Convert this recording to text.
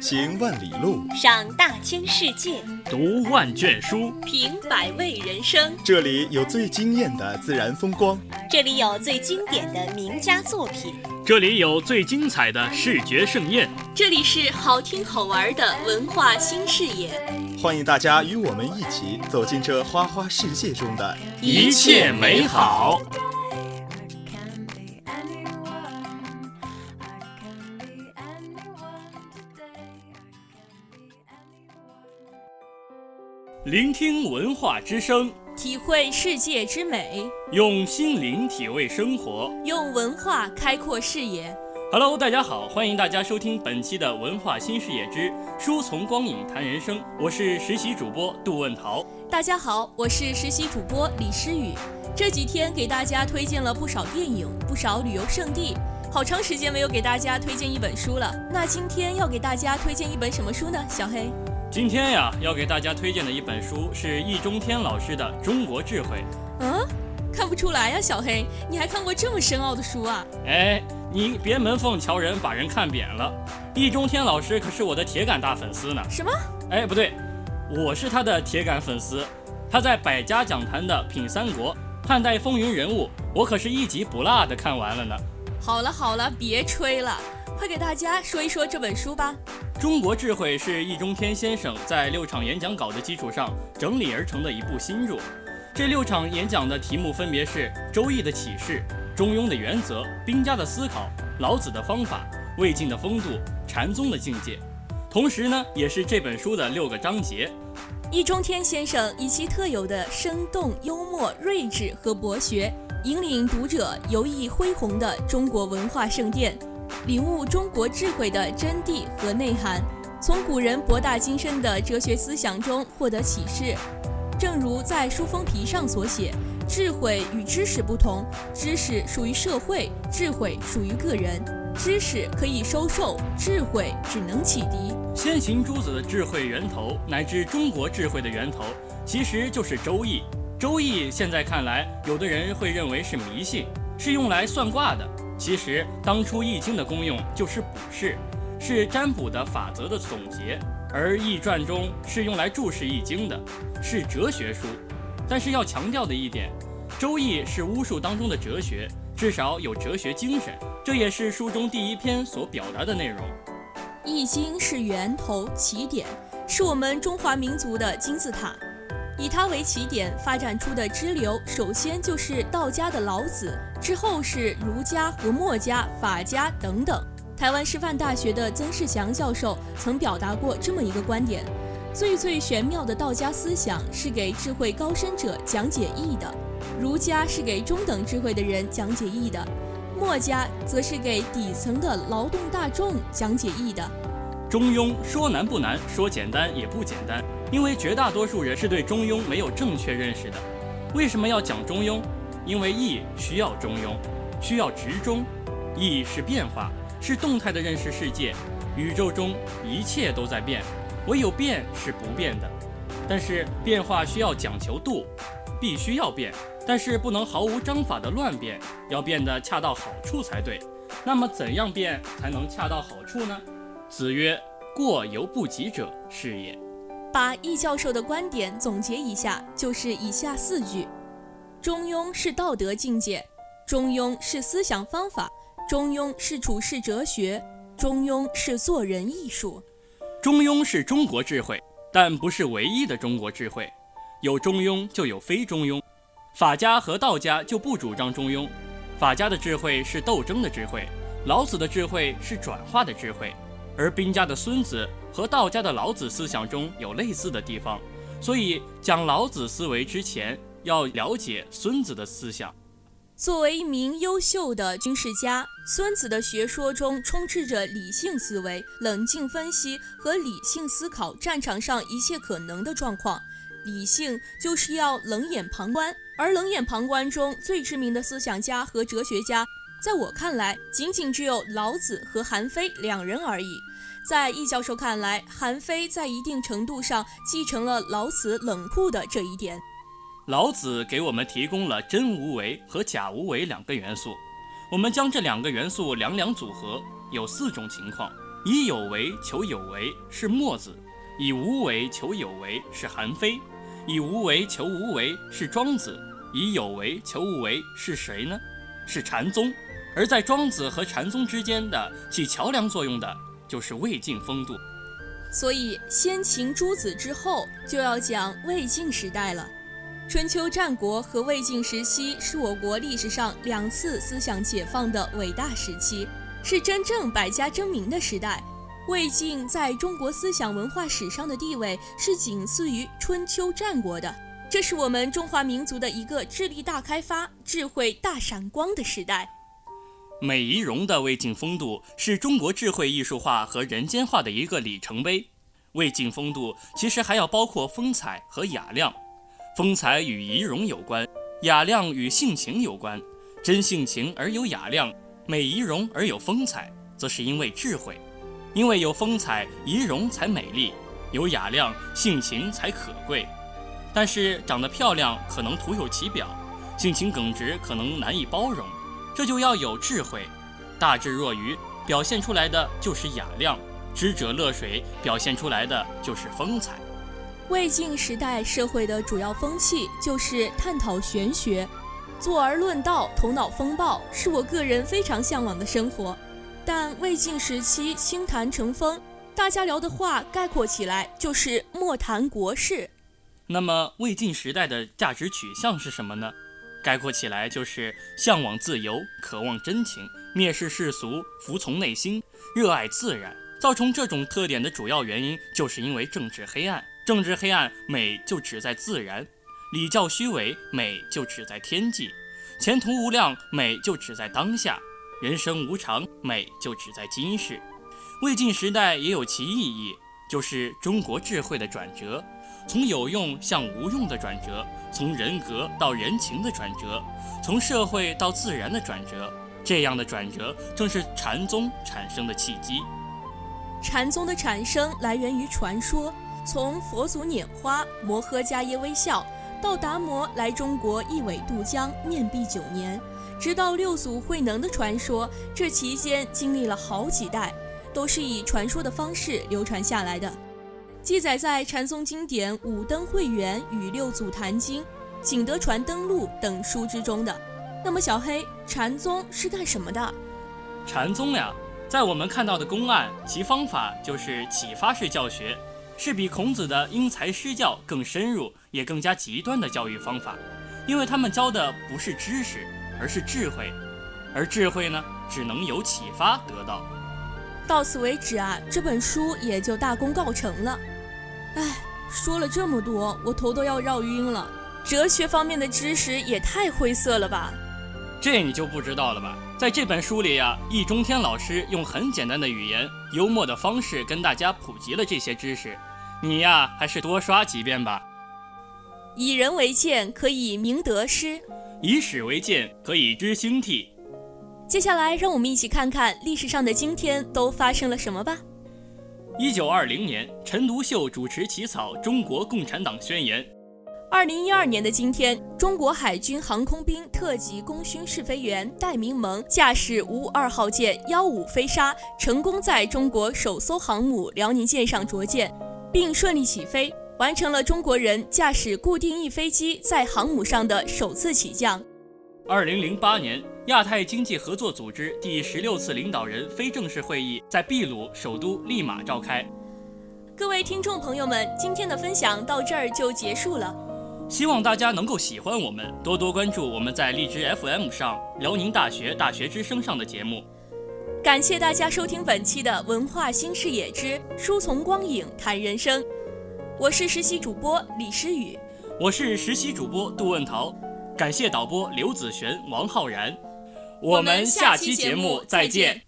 行万里路，赏大千世界，读万卷书，品百味人生。这里有最惊艳的自然风光，这里有最经典的名家作品，这里有最精彩的视觉盛宴，这里是好听好玩的文化新视野。欢迎大家与我们一起走进这花花世界中的一切美好。聆听文化之声，体会世界之美，用心灵体味生活，用文化开阔视野。Hello，大家好，欢迎大家收听本期的文化新视野之书从光影谈人生，我是实习主播杜问桃。大家好，我是实习主播李诗雨。这几天给大家推荐了不少电影，不少旅游胜地，好长时间没有给大家推荐一本书了。那今天要给大家推荐一本什么书呢？小黑。今天呀，要给大家推荐的一本书是易中天老师的《中国智慧》。嗯，看不出来呀，小黑，你还看过这么深奥的书啊？哎，你别门缝瞧人，把人看扁了。易中天老师可是我的铁杆大粉丝呢。什么？哎，不对，我是他的铁杆粉丝。他在百家讲坛的《品三国》《汉代风云人物》，我可是一集不落的看完了呢。好了好了，别吹了，快给大家说一说这本书吧。中国智慧是易中天先生在六场演讲稿的基础上整理而成的一部新著。这六场演讲的题目分别是《周易的启示》《中庸的原则》《兵家的思考》《老子的方法》《魏晋的风度》《禅宗的境界》。同时呢，也是这本书的六个章节。易中天先生以其特有的生动、幽默、睿智和博学，引领读者游弋恢宏的中国文化圣殿。领悟中国智慧的真谛和内涵，从古人博大精深的哲学思想中获得启示。正如在书封皮上所写：“智慧与知识不同，知识属于社会，智慧属于个人。知识可以收受，智慧只能启迪。”先秦诸子的智慧源头，乃至中国智慧的源头，其实就是《周易》。《周易》现在看来，有的人会认为是迷信，是用来算卦的。其实，当初《易经》的功用就是卜筮，是占卜的法则的总结；而《易传》中是用来注释《易经》的，是哲学书。但是要强调的一点，《周易》是巫术当中的哲学，至少有哲学精神，这也是书中第一篇所表达的内容。《易经》是源头、起点，是我们中华民族的金字塔。以它为起点发展出的支流，首先就是道家的老子，之后是儒家和墨家、法家等等。台湾师范大学的曾仕祥教授曾表达过这么一个观点：最最玄妙的道家思想是给智慧高深者讲解义的，儒家是给中等智慧的人讲解义的，墨家则是给底层的劳动大众讲解义的。中庸说难不难，说简单也不简单。因为绝大多数人是对中庸没有正确认识的。为什么要讲中庸？因为易需要中庸，需要直中。易是变化，是动态的认识世界。宇宙中一切都在变，唯有变是不变的。但是变化需要讲求度，必须要变，但是不能毫无章法的乱变，要变得恰到好处才对。那么怎样变才能恰到好处呢？子曰：“过犹不及者是也。”把易教授的观点总结一下，就是以下四句：中庸是道德境界，中庸是思想方法，中庸是处世哲学，中庸是做人艺术。中庸是中国智慧，但不是唯一的中国智慧。有中庸就有非中庸，法家和道家就不主张中庸。法家的智慧是斗争的智慧，老子的智慧是转化的智慧。而兵家的孙子和道家的老子思想中有类似的地方，所以讲老子思维之前要了解孙子的思想。作为一名优秀的军事家，孙子的学说中充斥着理性思维、冷静分析和理性思考战场上一切可能的状况。理性就是要冷眼旁观，而冷眼旁观中最知名的思想家和哲学家。在我看来，仅仅只有老子和韩非两人而已。在易教授看来，韩非在一定程度上继承了老子冷酷的这一点。老子给我们提供了真无为和假无为两个元素，我们将这两个元素两两组合，有四种情况：以有为求有为是墨子，以无为求有为是韩非，以无为求无为是庄子，以有为求无为是谁呢？是禅宗。而在庄子和禅宗之间的起桥梁作用的，就是魏晋风度。所以，先秦诸子之后，就要讲魏晋时代了。春秋战国和魏晋时期是我国历史上两次思想解放的伟大时期，是真正百家争鸣的时代。魏晋在中国思想文化史上的地位是仅次于春秋战国的，这是我们中华民族的一个智力大开发、智慧大闪光的时代。美仪容的魏晋风度是中国智慧艺术化和人间化的一个里程碑。魏晋风度其实还要包括风采和雅量。风采与仪容有关，雅量与性情有关。真性情而有雅量，美仪容而有风采，则是因为智慧。因为有风采，仪容才美丽；有雅量，性情才可贵。但是长得漂亮可能徒有其表，性情耿直可能难以包容，这就要有智慧。大智若愚表现出来的就是雅量，知者乐水表现出来的就是风采。魏晋时代社会的主要风气就是探讨玄学，坐而论道，头脑风暴，是我个人非常向往的生活。但魏晋时期清谈成风，大家聊的话概括起来就是莫谈国事。那么魏晋时代的价值取向是什么呢？概括起来就是向往自由，渴望真情，蔑视世俗，服从内心，热爱自然。造成这种特点的主要原因，就是因为政治黑暗。政治黑暗，美就只在自然；礼教虚伪，美就只在天际；前途无量，美就只在当下；人生无常，美就只在今世。魏晋时代也有其意义，就是中国智慧的转折，从有用向无用的转折，从人格到人情的转折，从社会到自然的转折。这样的转折，正是禅宗产生的契机。禅宗的产生来源于传说。从佛祖拈花、摩诃迦耶微笑，到达摩来中国一苇渡江、面壁九年，直到六祖慧能的传说，这期间经历了好几代，都是以传说的方式流传下来的，记载在禅宗经典《五灯会元》与《六祖坛经》《景德传灯录》等书之中的。那么，小黑，禅宗是干什么的？禅宗呀，在我们看到的公案，其方法就是启发式教学。是比孔子的因材施教更深入，也更加极端的教育方法，因为他们教的不是知识，而是智慧，而智慧呢，只能由启发得到。到此为止啊，这本书也就大功告成了。哎，说了这么多，我头都要绕晕了。哲学方面的知识也太晦涩了吧？这你就不知道了吧？在这本书里呀，易中天老师用很简单的语言、幽默的方式跟大家普及了这些知识。你呀，还是多刷几遍吧。以人为鉴，可以明得失；以史为鉴，可以知兴替。接下来，让我们一起看看历史上的今天都发生了什么吧。一九二零年，陈独秀主持起草《中国共产党宣言》。二零一二年的今天，中国海军航空兵特级功勋试飞员戴明萌驾驶五五二号舰幺五飞鲨，成功在中国首艘航母辽宁舰上着舰。并顺利起飞，完成了中国人驾驶固定翼飞机在航母上的首次起降。二零零八年，亚太经济合作组织第十六次领导人非正式会议在秘鲁首都利马召开。各位听众朋友们，今天的分享到这儿就结束了。希望大家能够喜欢我们，多多关注我们在荔枝 FM 上、辽宁大学大学之声上的节目。感谢大家收听本期的《文化新视野之书从光影谈人生》，我是实习主播李诗雨，我是实习主播杜问桃，感谢导播刘子璇、王浩然，我们下期节目再见。